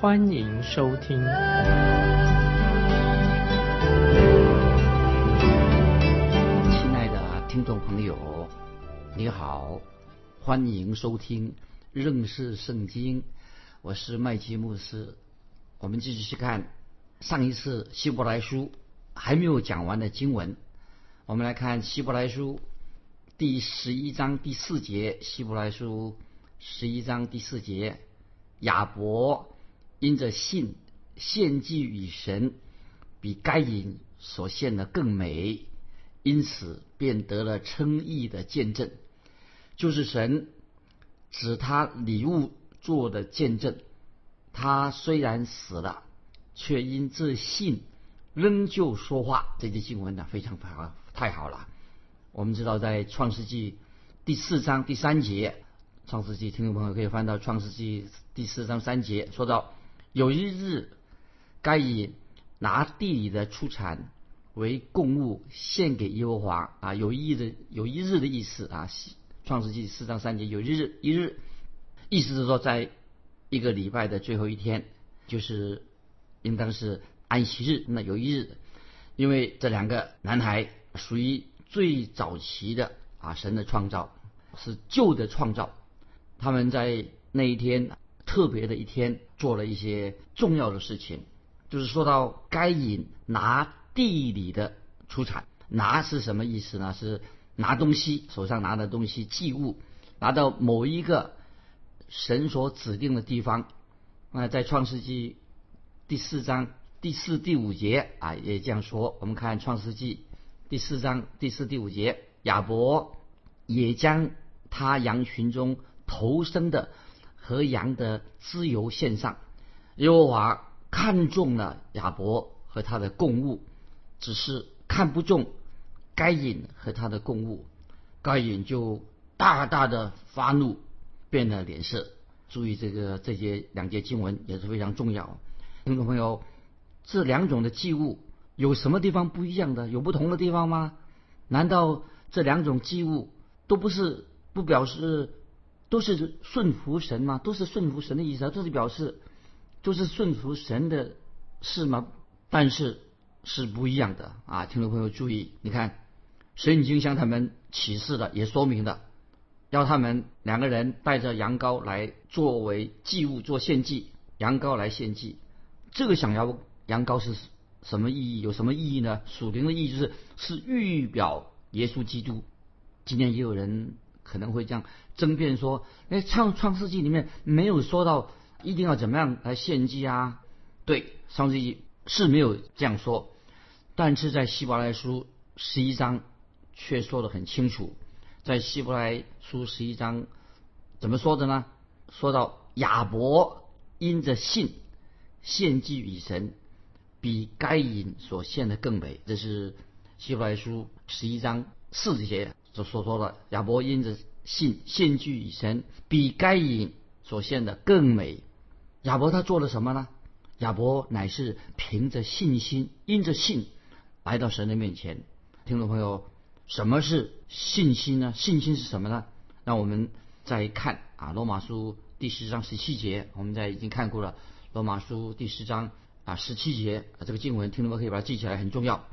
欢迎收听。亲爱的听众朋友，你好，欢迎收听认识圣经，我是麦基牧师。我们继续去看上一次希伯来书还没有讲完的经文。我们来看希伯来书第十一章第四节，希伯来书十一章第四节，亚伯因着信献祭与神，比该隐所献的更美，因此便得了称义的见证，就是神指他礼物做的见证。他虽然死了，却因这信仍旧说话。这句经文呢，非常好。太好了！我们知道，在创世纪第四章第三节，创世纪听众朋友可以翻到创世纪第四章三节，说到有一日，该以拿地里的出产为供物献给耶和华啊，有一日的有一日的意思啊。创世纪四章三节有一日一日，意思是说，在一个礼拜的最后一天，就是应当是安息日。那有一日，因为这两个男孩。属于最早期的啊，神的创造是旧的创造。他们在那一天特别的一天做了一些重要的事情，就是说到该隐拿地里的出产，拿是什么意思呢？是拿东西，手上拿的东西祭物，拿到某一个神所指定的地方。那在创世纪第四章第四、第五节啊，也这样说。我们看创世纪。第四章第四、第五节，亚伯也将他羊群中头生的和羊的自由献上。耶和华看中了亚伯和他的供物，只是看不中该隐和他的供物。该隐就大大的发怒，变了脸色。注意这个这些两节经文也是非常重要。听众朋友，这两种的祭物。有什么地方不一样的？有不同的地方吗？难道这两种祭物都不是不表示都是顺服神吗？都是顺服神的意思啊？这是表示都是顺服神的事吗？但是是不一样的啊！听众朋友注意，你看神已经向他们启示了，也说明了，要他们两个人带着羊羔来作为祭物做献祭，羊羔来献祭。这个想要羊羔是。什么意义？有什么意义呢？属灵的意义就是是预表耶稣基督。今天也有人可能会这样争辩说：“哎，创创世纪里面没有说到一定要怎么样来献祭啊？”对，创世纪是没有这样说，但是在希伯来书十一章却说得很清楚。在希伯来书十一章怎么说的呢？说到亚伯因着信献祭与神。比该隐所献的更美，这是希伯来书十一章四节所所说的。亚伯因着信献祭与神，比该隐所献的更美。亚伯他做了什么呢？亚伯乃是凭着信心，因着信来到神的面前。听众朋友，什么是信心呢？信心是什么呢？让我们再看啊，罗马书第十章十七节，我们在已经看过了罗马书第十章。啊，十七节，这个经文听众朋友可以把它记起来，很重要。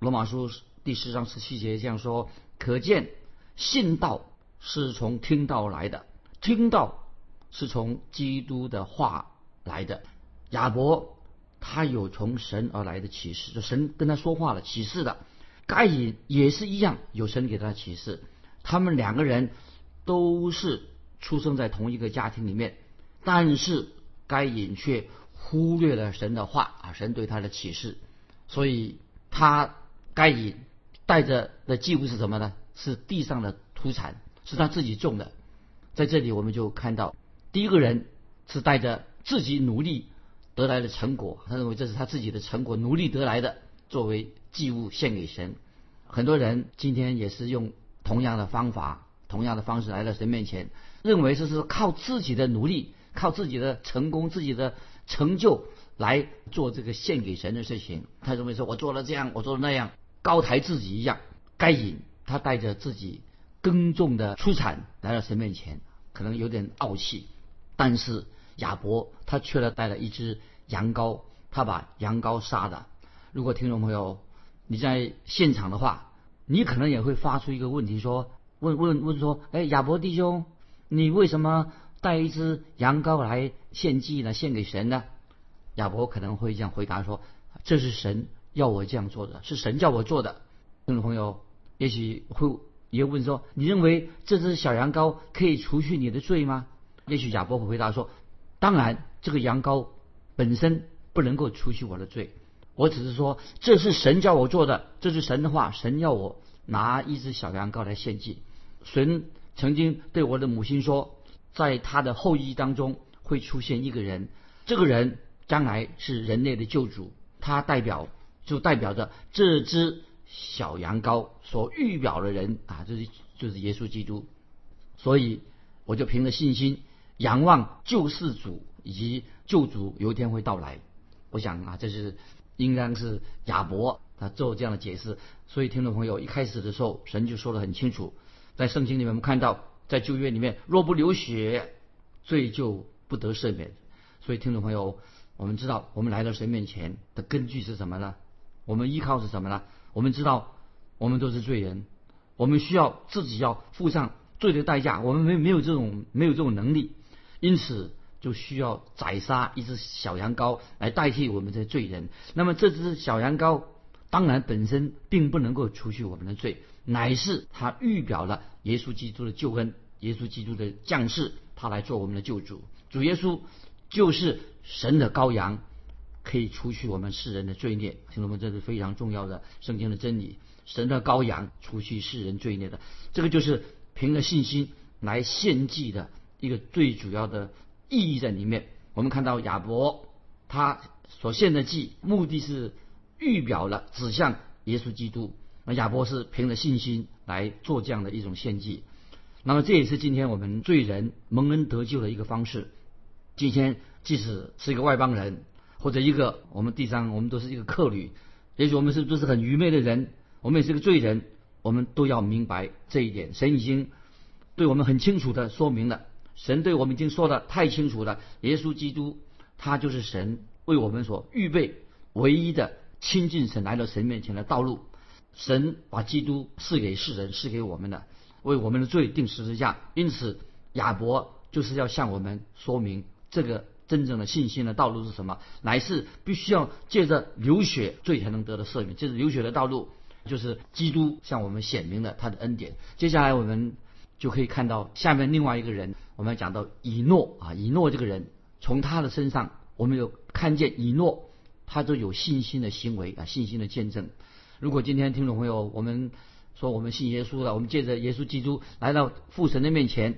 罗马书第十章十七节这样说：可见信道是从听道来的，听道是从基督的话来的。亚伯他有从神而来的启示，就神跟他说话了，启示的。该隐也是一样，有神给他启示。他们两个人都是出生在同一个家庭里面，但是该隐却。忽略了神的话啊，神对他的启示，所以他该隐带着的祭物是什么呢？是地上的土产，是他自己种的。在这里我们就看到，第一个人是带着自己努力得来的成果，他认为这是他自己的成果，努力得来的，作为祭物献给神。很多人今天也是用同样的方法、同样的方式来到神面前，认为这是靠自己的努力、靠自己的成功、自己的成就来做这个献给神的事情。他认为说我做了这样，我做了那样，高抬自己一样。该隐他带着自己耕种的出产来到神面前，可能有点傲气，但是。亚伯他却了带了一只羊羔，他把羊羔杀了。如果听众朋友你在现场的？话，你可能也会发出一个问题，说问问问说，哎，亚伯弟兄，你为什么带一只羊羔来献祭呢？献给神呢？亚伯可能会这样回答说，这是神要我这样做的，是神叫我做的。听众朋友也许会也问说，你认为这只小羊羔可以除去你的罪吗？也许亚伯会回答说。当然，这个羊羔本身不能够除去我的罪。我只是说，这是神叫我做的，这是神的话。神要我拿一只小羊羔来献祭。神曾经对我的母亲说，在他的后裔当中会出现一个人，这个人将来是人类的救主。他代表就代表着这只小羊羔所预表的人啊，就是就是耶稣基督。所以我就凭着信心。仰望救世主以及救主有一天会到来，我想啊，这是应当是亚伯他做这样的解释。所以听众朋友一开始的时候，神就说的很清楚，在圣经里面我们看到，在旧约里面，若不流血，罪就不得赦免。所以听众朋友，我们知道我们来到神面前的根据是什么呢？我们依靠是什么呢？我们知道我们都是罪人，我们需要自己要付上罪的代价，我们没没有这种没有这种能力。因此，就需要宰杀一只小羊羔来代替我们的罪人。那么，这只小羊羔当然本身并不能够除去我们的罪，乃是它预表了耶稣基督的救恩，耶稣基督的降世，他来做我们的救主。主耶稣就是神的羔羊，可以除去我们世人的罪孽。听众们，这是非常重要的圣经的真理。神的羔羊除去世人罪孽的，这个就是凭着信心来献祭的。一个最主要的意义在里面。我们看到亚伯他所献的祭，目的是预表了指向耶稣基督。那亚伯是凭着信心来做这样的一种献祭。那么这也是今天我们罪人蒙恩得救的一个方式。今天即使是一个外邦人，或者一个我们地上我们都是一个客旅，也许我们是都是很愚昧的人，我们也是个罪人，我们都要明白这一点。神已经对我们很清楚的说明了。神对我们已经说的太清楚了，耶稣基督他就是神为我们所预备唯一的亲近神来到神面前的道路。神把基督赐给世人，赐给我们的，为我们的罪定十字架。因此，亚伯就是要向我们说明这个真正的信心的道路是什么，乃是必须要借着流血罪才能得到赦免。借着流血的道路，就是基督向我们显明了他的恩典。接下来我们。就可以看到下面另外一个人，我们要讲到以诺啊，以诺这个人，从他的身上，我们有看见以诺，他都有信心的行为啊，信心的见证。如果今天听众朋友，我们说我们信耶稣了，我们借着耶稣基督来到父神的面前，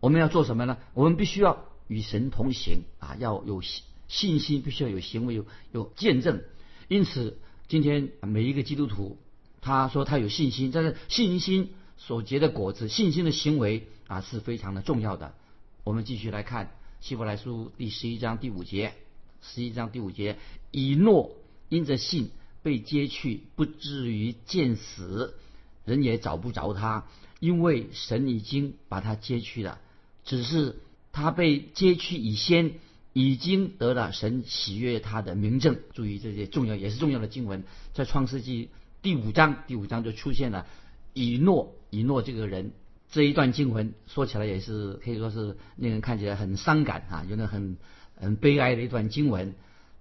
我们要做什么呢？我们必须要与神同行啊，要有信心，必须要有行为，有有见证。因此，今天每一个基督徒，他说他有信心，但是信心。所结的果子，信心的行为啊是非常的重要的。我们继续来看希伯来书第十一章第五节，十一章第五节，以诺因着信被接去，不至于见死，人也找不着他，因为神已经把他接去了。只是他被接去以先，已经得了神喜悦他的名证。注意这些重要也是重要的经文，在创世纪第五章，第五章就出现了以诺。以诺这个人，这一段经文说起来也是可以说是令人看起来很伤感啊，有点很很悲哀的一段经文，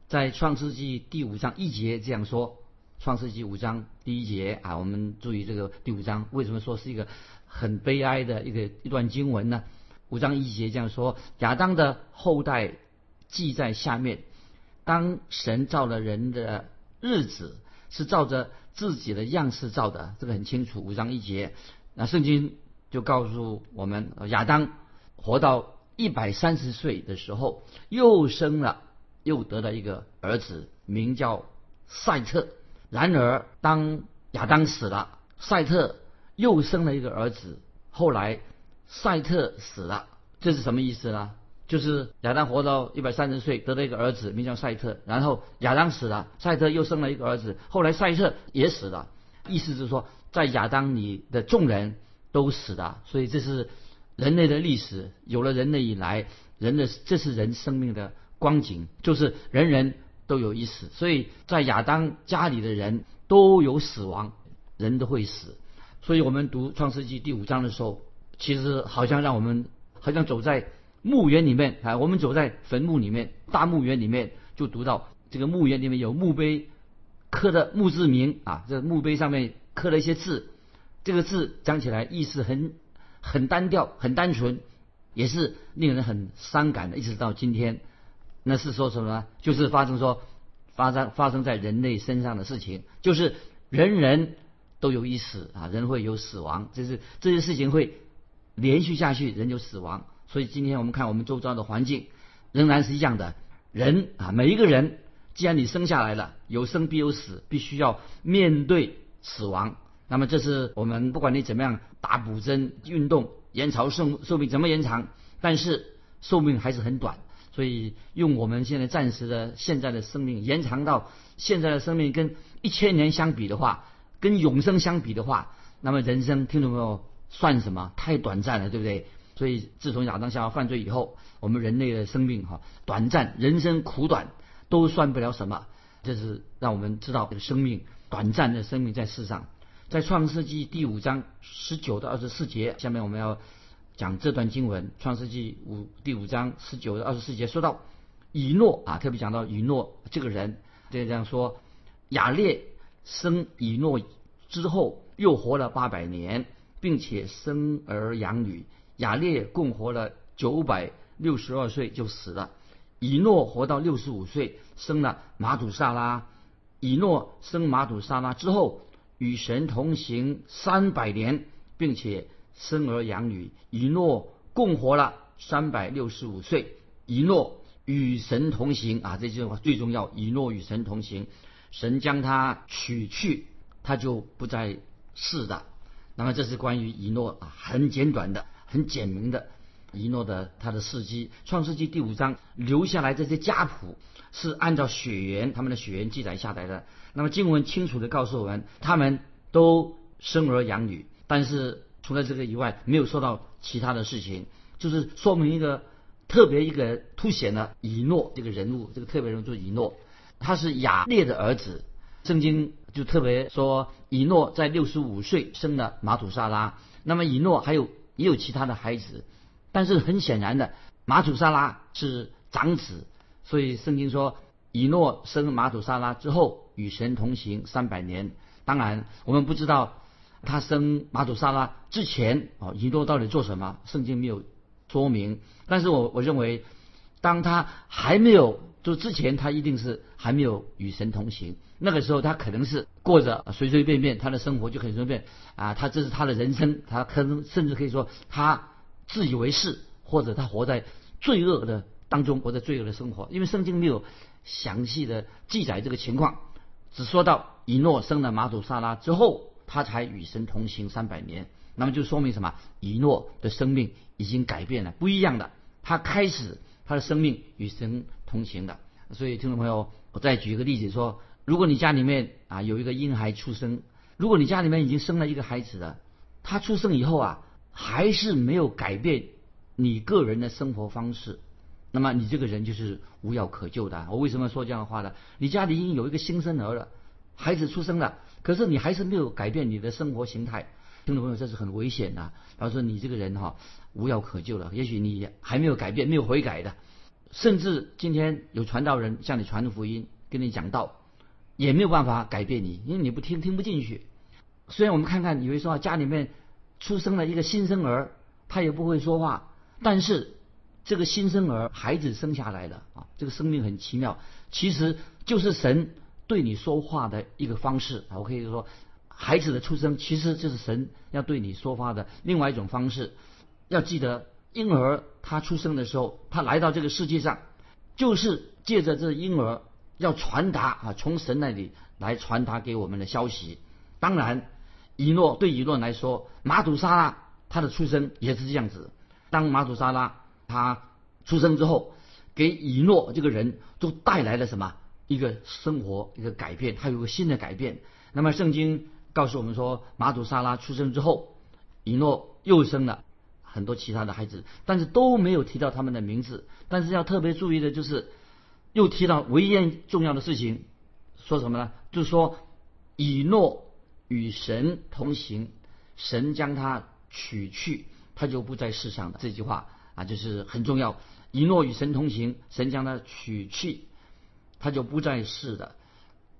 在创世纪第五章一节这样说。创世纪五章第一节啊，我们注意这个第五章为什么说是一个很悲哀的一个一段经文呢？五章一节这样说：亚当的后代记在下面，当神造了人的日子，是照着自己的样式造的，这个很清楚。五章一节。那圣经就告诉我们，亚当活到一百三十岁的时候，又生了又得了一个儿子，名叫赛特。然而，当亚当死了，赛特又生了一个儿子。后来，赛特死了，这是什么意思呢？就是亚当活到一百三十岁，得了一个儿子，名叫赛特。然后亚当死了，赛特又生了一个儿子。后来赛特也死了，意思是说，在亚当里的众人都死了。所以这是人类的历史。有了人类以来，人的这是人生命的光景，就是人人都有一死。所以在亚当家里的人都有死亡，人都会死。所以我们读创世纪第五章的时候，其实好像让我们好像走在。墓园里面啊，我们走在坟墓里面，大墓园里面就读到这个墓园里面有墓碑，刻的墓志铭啊，这墓碑上面刻了一些字，这个字讲起来意思很很单调，很单纯，也是令人很伤感的。一直到今天，那是说什么呢？就是发生说发生发生在人类身上的事情，就是人人都有一死啊，人会有死亡，就是这些事情会连续下去，人就死亡。所以今天我们看我们周遭的环境，仍然是一样的。人啊，每一个人，既然你生下来了，有生必有死，必须要面对死亡。那么这是我们不管你怎么样打补针、运动、延长寿寿命，怎么延长，但是寿命还是很短。所以用我们现在暂时的现在的生命延长到现在的生命跟一千年相比的话，跟永生相比的话，那么人生听懂没有？算什么？太短暂了，对不对？所以，自从亚当夏娃犯罪以后，我们人类的生命哈短暂，人生苦短，都算不了什么。这是让我们知道生命短暂的生命在世上。在创世纪第五章十九到二十四节，下面我们要讲这段经文。创世纪五第五章十九到二十四节说到以诺啊，特别讲到以诺这个人，这样说：雅列生以诺之后，又活了八百年，并且生儿养女。雅列共活了九百六十二岁就死了，以诺活到六十五岁，生了马土萨拉。以诺生马土萨拉之后，与神同行三百年，并且生儿养女。以诺共活了三百六十五岁。以诺与神同行啊，这句话最重要。以诺与神同行，神将他取去，他就不再世的。那么这是关于以诺啊，很简短的。很简明的，一诺的他的事迹，《创世纪》第五章留下来这些家谱是按照血缘他们的血缘记载下来的。那么经文清楚的告诉我们，他们都生儿养女，但是除了这个以外，没有说到其他的事情，就是说明一个特别一个凸显了以诺这个人物，这个特别人物就是以诺，他是雅列的儿子。圣经就特别说，以诺在六十五岁生了马土沙拉。那么以诺还有。也有其他的孩子，但是很显然的，马土沙拉是长子，所以圣经说以诺生马土沙拉之后与神同行三百年。当然，我们不知道他生马土沙拉之前哦，以诺到底做什么，圣经没有说明。但是我我认为，当他还没有就之前，他一定是还没有与神同行。那个时候，他可能是过着随随便便，他的生活就很随便啊。他这是他的人生，他可能甚至可以说他自以为是，或者他活在罪恶的当中，活在罪恶的生活。因为圣经没有详细的记载这个情况，只说到以诺生了马祖萨拉之后，他才与神同行三百年。那么就说明什么？以诺的生命已经改变了，不一样的。他开始他的生命与神同行的。所以听众朋友，我再举一个例子说。如果你家里面啊有一个婴孩出生，如果你家里面已经生了一个孩子了，他出生以后啊还是没有改变你个人的生活方式，那么你这个人就是无药可救的。我为什么说这样的话呢？你家里已经有一个新生儿了，孩子出生了，可是你还是没有改变你的生活形态，听众朋友，这是很危险的。他说你这个人哈无药可救了，也许你还没有改变，没有悔改的，甚至今天有传道人向你传的福音，跟你讲道。也没有办法改变你，因为你不听，听不进去。虽然我们看看，以为说啊家里面出生了一个新生儿，他也不会说话，但是这个新生儿孩子生下来了啊，这个生命很奇妙，其实就是神对你说话的一个方式啊。我可以说，孩子的出生其实就是神要对你说话的另外一种方式。要记得，婴儿他出生的时候，他来到这个世界上，就是借着这婴儿要传达啊，从神那里来传达给我们的消息。当然，以诺对以诺来说，马土沙拉他的出生也是这样子。当马土沙拉他出生之后，给以诺这个人都带来了什么？一个生活一个改变，他有个新的改变。那么圣经告诉我们说，马祖沙拉出生之后，以诺又生了很多其他的孩子，但是都没有提到他们的名字。但是要特别注意的就是，又提到唯一件重要的事情，说什么呢？就是说以诺与神同行，神将他取去，他就不在世上的这句话啊，就是很重要。以诺与神同行，神将他取去，他就不在世的。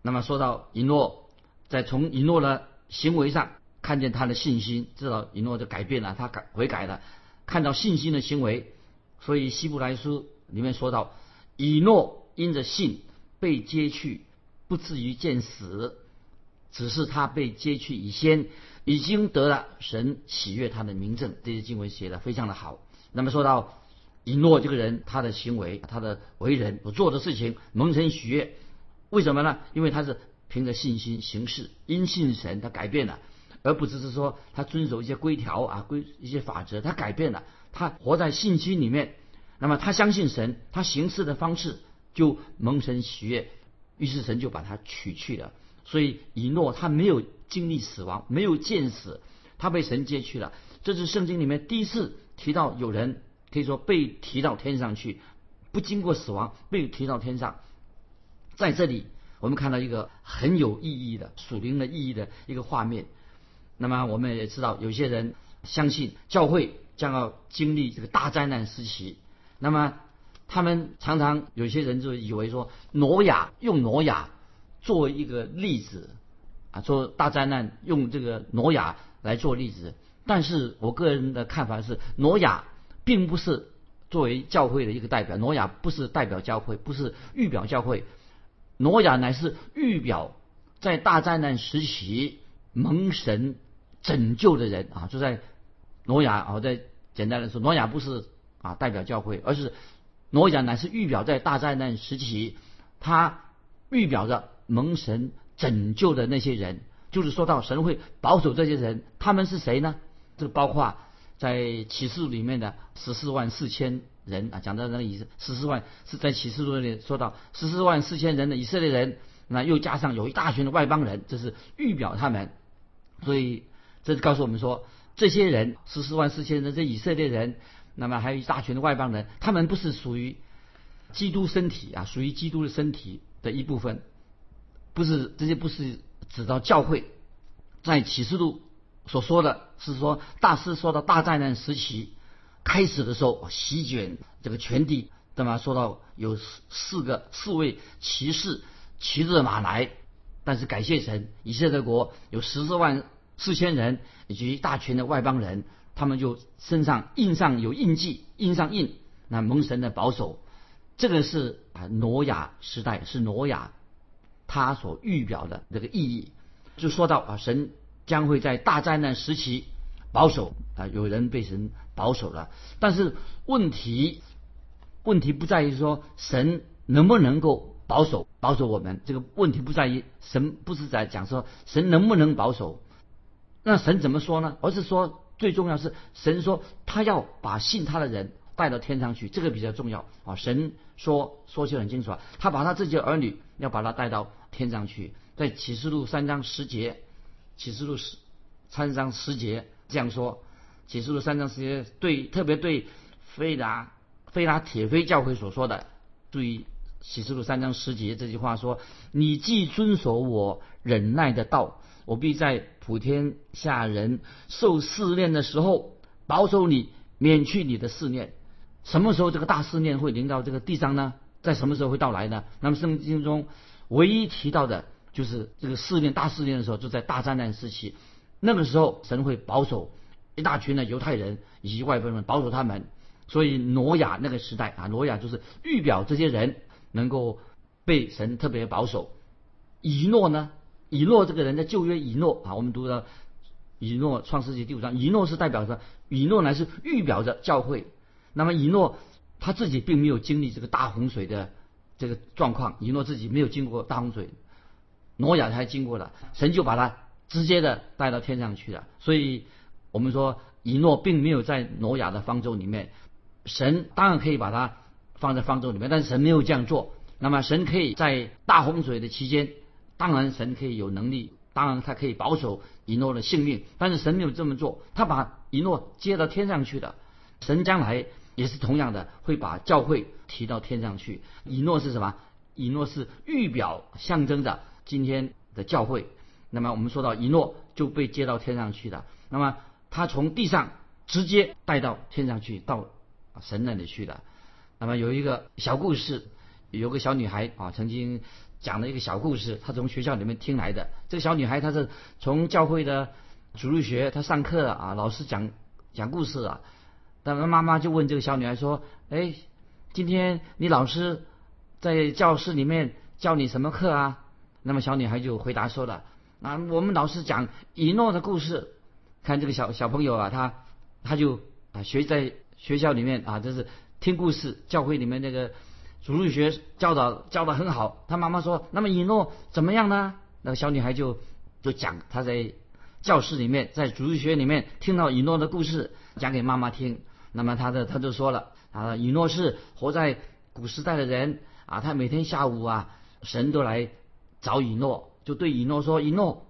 那么说到以诺，在从以诺的行为上看见他的信心，知道以诺就改变了，他改悔改了，看到信心的行为。所以希伯来书里面说到，以诺因着信被接去，不至于见死，只是他被接去以先，已经得了神喜悦他的名证。这些经文写的非常的好。那么说到。以诺这个人，他的行为、他的为人所做的事情，蒙神喜悦。为什么呢？因为他是凭着信心行事，因信神，他改变了，而不只是说他遵守一些规条啊、规一些法则，他改变了，他活在信心里面。那么他相信神，他行事的方式就蒙神喜悦，于是神就把他取去了。所以以诺他没有经历死亡，没有见死，他被神接去了。这是圣经里面第一次提到有人。可以说被提到天上去，不经过死亡被提到天上。在这里，我们看到一个很有意义的属灵的意义的一个画面。那么我们也知道，有些人相信教会将要经历这个大灾难时期。那么他们常常有些人就以为说，挪亚用挪亚作为一个例子啊，说大灾难用这个挪亚来做例子。但是我个人的看法是，挪亚。并不是作为教会的一个代表，挪亚不是代表教会，不是预表教会，挪亚乃是预表在大灾难时期蒙神拯救的人啊！就在挪亚啊，在简单来说，挪亚不是啊代表教会，而是挪亚乃是预表在大灾难时期，他预表着蒙神拯救的那些人，就是说到神会保守这些人，他们是谁呢？这包括。在启示里面的十四万四千人啊，讲到那个以十四万是在启示录里说到十四万四千人的以色列人，那又加上有一大群的外邦人，这是预表他们。所以这告诉我们说，这些人十四万四千人这以色列人，那么还有一大群的外邦人，他们不是属于基督身体啊，属于基督的身体的一部分，不是这些不是指到教会，在启示录。所说的是说，大师说到大灾难时期开始的时候，席卷这个全地，对吗？说到有四四个四位骑士骑着马来，但是感谢神，以色列国有十四万四千人以及大群的外邦人，他们就身上印上有印记，印上印，那蒙神的保守，这个是啊挪亚时代是挪亚他所预表的这个意义，就说到啊神。将会在大灾难时期保守啊，有人被神保守了。但是问题问题不在于说神能不能够保守保守我们，这个问题不在于神不是在讲说神能不能保守。那神怎么说呢？而是说最重要是神说他要把信他的人带到天上去，这个比较重要啊。神说说起很清楚啊，他把他自己的儿女要把他带到天上去，在启示录三章十节。启示录十三章十节这样说，启示录三章十节对特别对菲拉菲拉铁菲教会所说的，注意启示录三章十节这句话说：你既遵守我忍耐的道，我必在普天下人受试炼的时候保守你，免去你的试炼。什么时候这个大试炼会临到这个地上呢？在什么时候会到来呢？那么圣经中唯一提到的。就是这个试炼大试炼的时候，就在大灾难时期，那个时候神会保守一大群的犹太人以及外邦人，保守他们。所以挪亚那个时代啊，挪亚就是预表这些人能够被神特别保守。以诺呢，以诺这个人在旧约以诺啊，我们读到以诺创世纪第五章，以诺是代表着以诺乃是预表着教会。那么以诺他自己并没有经历这个大洪水的这个状况，以诺自己没有经过大洪水，挪亚才经过了，神就把他直接的带到天上去了。所以，我们说以诺并没有在挪亚的方舟里面，神当然可以把它放在方舟里面，但是神没有这样做。那么，神可以在大洪水的期间，当然神可以有能力，当然他可以保守以诺的性命，但是神没有这么做，他把以诺接到天上去的。神将来也是同样的，会把教会提到天上去。以诺是什么？以诺是预表象征着今天的教会。那么我们说到以诺就被接到天上去的，那么他从地上直接带到天上去，到神那里去的。那么有一个小故事，有个小女孩啊，曾经讲了一个小故事，她从学校里面听来的。这个小女孩她是从教会的主日学，她上课啊，老师讲讲故事啊。那么妈妈就问这个小女孩说：“哎，今天你老师在教室里面教你什么课啊？”那么小女孩就回答说了：“啊，我们老师讲以诺的故事。看这个小小朋友啊，他他就啊学在学校里面啊，就是听故事，教会里面那个主日学教导教的很好。他妈妈说：那么以诺怎么样呢？那个小女孩就就讲她在教室里面，在主日学里面听到以诺的故事，讲给妈妈听。”那么她的她就说了啊，以诺是活在古时代的人啊，他每天下午啊，神都来找以诺，就对以诺说：“以诺，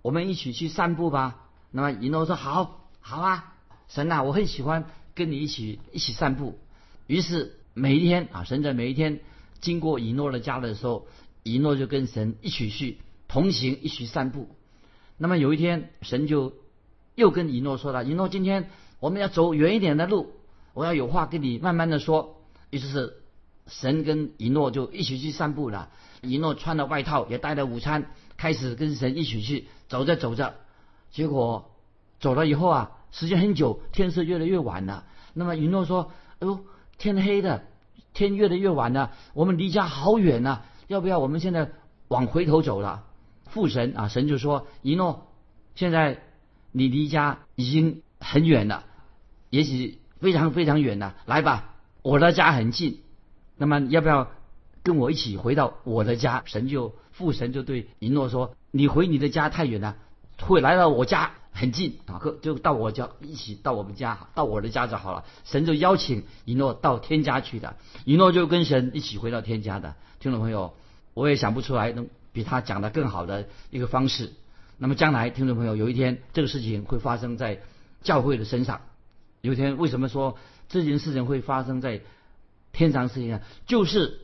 我们一起去散步吧。”那么以诺说：“好，好啊，神呐，我很喜欢跟你一起一起散步。”于是每一天啊，神在每一天经过以诺的家的时候，以诺就跟神一起去同行，一起散步。那么有一天，神就又跟以诺说了：“以诺，今天。”我们要走远一点的路，我要有话跟你慢慢的说。于是神跟以诺就一起去散步了。以诺穿了外套，也带了午餐，开始跟神一起去走着走着。结果走了以后啊，时间很久，天色越来越晚了。那么以诺说：“哎呦，天黑的，天越来越晚了，我们离家好远呐，要不要我们现在往回头走了？”父神啊，神就说：“一诺，现在你离家已经很远了。”也许非常非常远了，来吧，我的家很近，那么要不要跟我一起回到我的家？神就父神就对一诺说：“你回你的家太远了，会来到我家很近啊，就到我家一起到我们家，到我的家就好了。”神就邀请以诺到天家去的，以诺就跟神一起回到天家的。听众朋友，我也想不出来能比他讲的更好的一个方式。那么将来听众朋友有一天这个事情会发生在教会的身上。有一天，为什么说这件事情会发生在天上？事情上，就是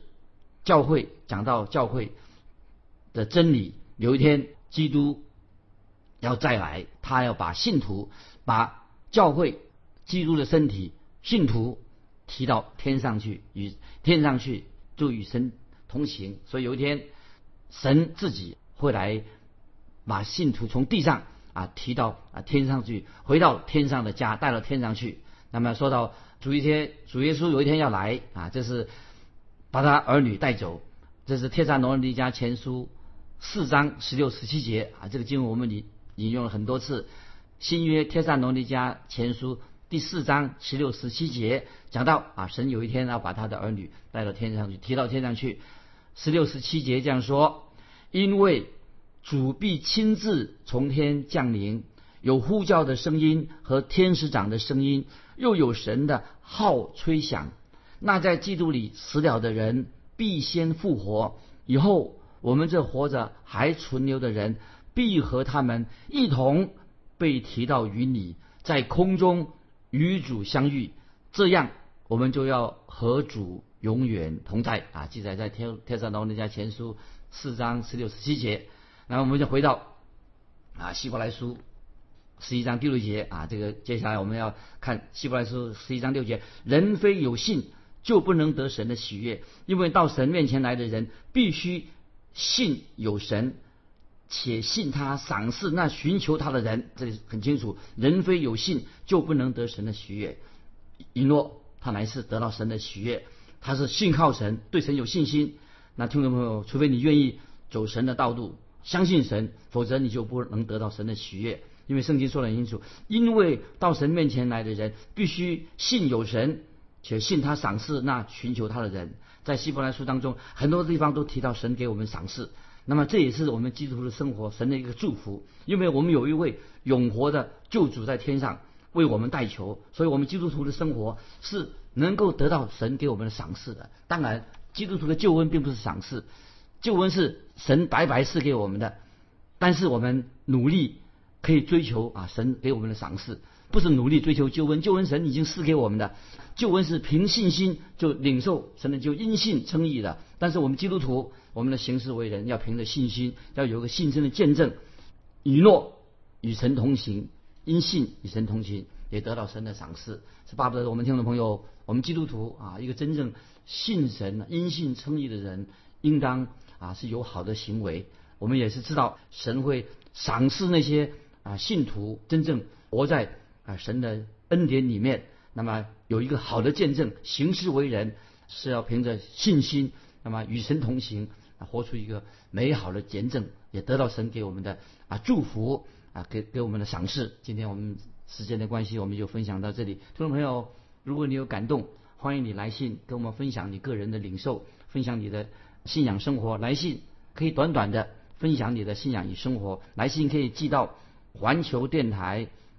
教会讲到教会的真理。有一天，基督要再来，他要把信徒、把教会、基督的身体、信徒提到天上去，与天上去就与神同行。所以有一天，神自己会来把信徒从地上。啊，提到啊天上去，回到天上的家，带到天上去。那么说到主一天，主耶稣有一天要来啊，这是把他儿女带走。这是《帖撒罗尼迦前书》四章十六十七节啊，这个经文我们引引用了很多次。新约《帖撒罗尼迦前书》第四章十六十七节讲到啊，神有一天要把他的儿女带到天上去，提到天上去。十六十七节这样说，因为。主必亲自从天降临，有呼叫的声音和天使长的声音，又有神的号吹响。那在基督里死了的人必先复活，以后我们这活着还存留的人，必和他们一同被提到与你，在空中与主相遇。这样，我们就要和主永远同在。啊，记载在《天天上龙人家前书》四章十六十七节。那我们就回到啊，希伯来书十一章第六节啊，这个接下来我们要看希伯来书十一章六节，人非有信就不能得神的喜悦，因为到神面前来的人必须信有神，且信他赏赐那寻求他的人。这里很清楚，人非有信就不能得神的喜悦。以诺他乃是得到神的喜悦，他是信靠神，对神有信心。那听众朋友，除非你愿意走神的道路。相信神，否则你就不能得到神的喜悦。因为圣经说得很清楚，因为到神面前来的人必须信有神，且信他赏赐那寻求他的人。在希伯来书当中，很多地方都提到神给我们赏赐。那么这也是我们基督徒的生活，神的一个祝福，因为我们有一位永活的救主在天上为我们代求，所以我们基督徒的生活是能够得到神给我们的赏赐的。当然，基督徒的救恩并不是赏赐，救恩是神白白赐给我们的，但是我们努力可以追求啊神给我们的赏赐。不是努力追求救恩，救恩神已经赐给我们的救恩是凭信心就领受神的，就因信称义的。但是我们基督徒，我们的行事为人要凭着信心，要有个信心的见证，以诺与神同行，因信与神同行，也得到神的赏赐。是巴不得我们听众朋友，我们基督徒啊，一个真正信神、因信称义的人，应当啊是有好的行为。我们也是知道神会赏赐那些啊信徒真正活在。啊，神的恩典里面，那么有一个好的见证，行事为人是要凭着信心，那么与神同行，活出一个美好的见证，也得到神给我们的啊祝福啊，给给我们的赏赐。今天我们时间的关系，我们就分享到这里。听众朋友，如果你有感动，欢迎你来信跟我们分享你个人的领受，分享你的信仰生活。来信可以短短的分享你的信仰与生活，来信可以寄到环球电台。